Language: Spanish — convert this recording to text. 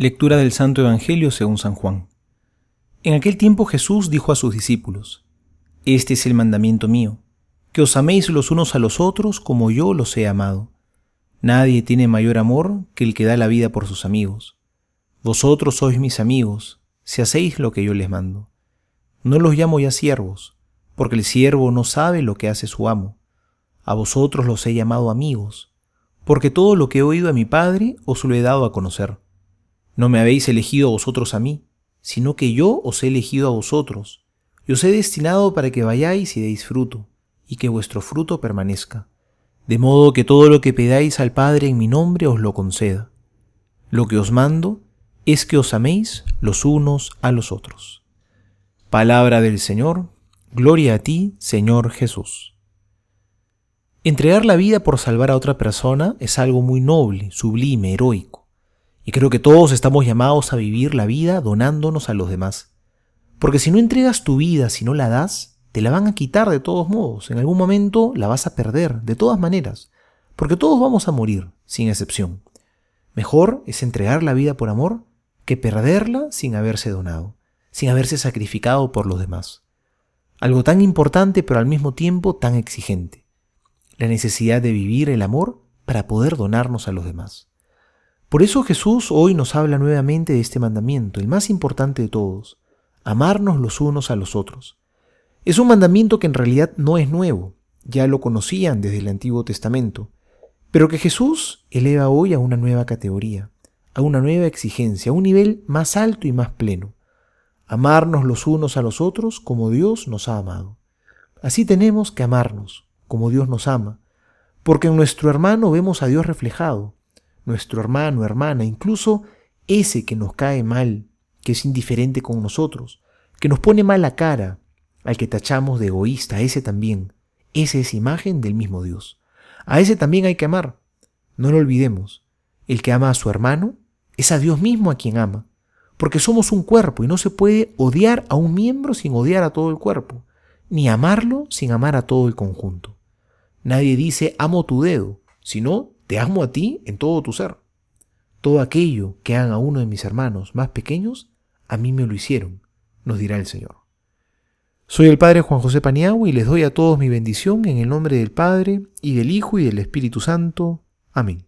Lectura del Santo Evangelio según San Juan. En aquel tiempo Jesús dijo a sus discípulos, Este es el mandamiento mío, que os améis los unos a los otros como yo los he amado. Nadie tiene mayor amor que el que da la vida por sus amigos. Vosotros sois mis amigos, si hacéis lo que yo les mando. No los llamo ya siervos, porque el siervo no sabe lo que hace su amo. A vosotros los he llamado amigos, porque todo lo que he oído a mi Padre os lo he dado a conocer. No me habéis elegido vosotros a mí, sino que yo os he elegido a vosotros, y os he destinado para que vayáis y deis fruto, y que vuestro fruto permanezca, de modo que todo lo que pedáis al Padre en mi nombre os lo conceda. Lo que os mando es que os améis los unos a los otros. Palabra del Señor, gloria a ti, Señor Jesús. Entregar la vida por salvar a otra persona es algo muy noble, sublime, heroico. Y creo que todos estamos llamados a vivir la vida donándonos a los demás. Porque si no entregas tu vida, si no la das, te la van a quitar de todos modos. En algún momento la vas a perder, de todas maneras. Porque todos vamos a morir, sin excepción. Mejor es entregar la vida por amor que perderla sin haberse donado, sin haberse sacrificado por los demás. Algo tan importante pero al mismo tiempo tan exigente. La necesidad de vivir el amor para poder donarnos a los demás. Por eso Jesús hoy nos habla nuevamente de este mandamiento, el más importante de todos, amarnos los unos a los otros. Es un mandamiento que en realidad no es nuevo, ya lo conocían desde el Antiguo Testamento, pero que Jesús eleva hoy a una nueva categoría, a una nueva exigencia, a un nivel más alto y más pleno. Amarnos los unos a los otros como Dios nos ha amado. Así tenemos que amarnos, como Dios nos ama, porque en nuestro hermano vemos a Dios reflejado, nuestro hermano, hermana, incluso ese que nos cae mal, que es indiferente con nosotros, que nos pone mal la cara, al que tachamos de egoísta, ese también, esa es imagen del mismo Dios. A ese también hay que amar. No lo olvidemos. El que ama a su hermano es a Dios mismo a quien ama, porque somos un cuerpo y no se puede odiar a un miembro sin odiar a todo el cuerpo, ni amarlo sin amar a todo el conjunto. Nadie dice amo tu dedo, sino te amo a ti en todo tu ser. Todo aquello que hagan a uno de mis hermanos más pequeños, a mí me lo hicieron, nos dirá el Señor. Soy el Padre Juan José Paniagua y les doy a todos mi bendición en el nombre del Padre, y del Hijo, y del Espíritu Santo. Amén.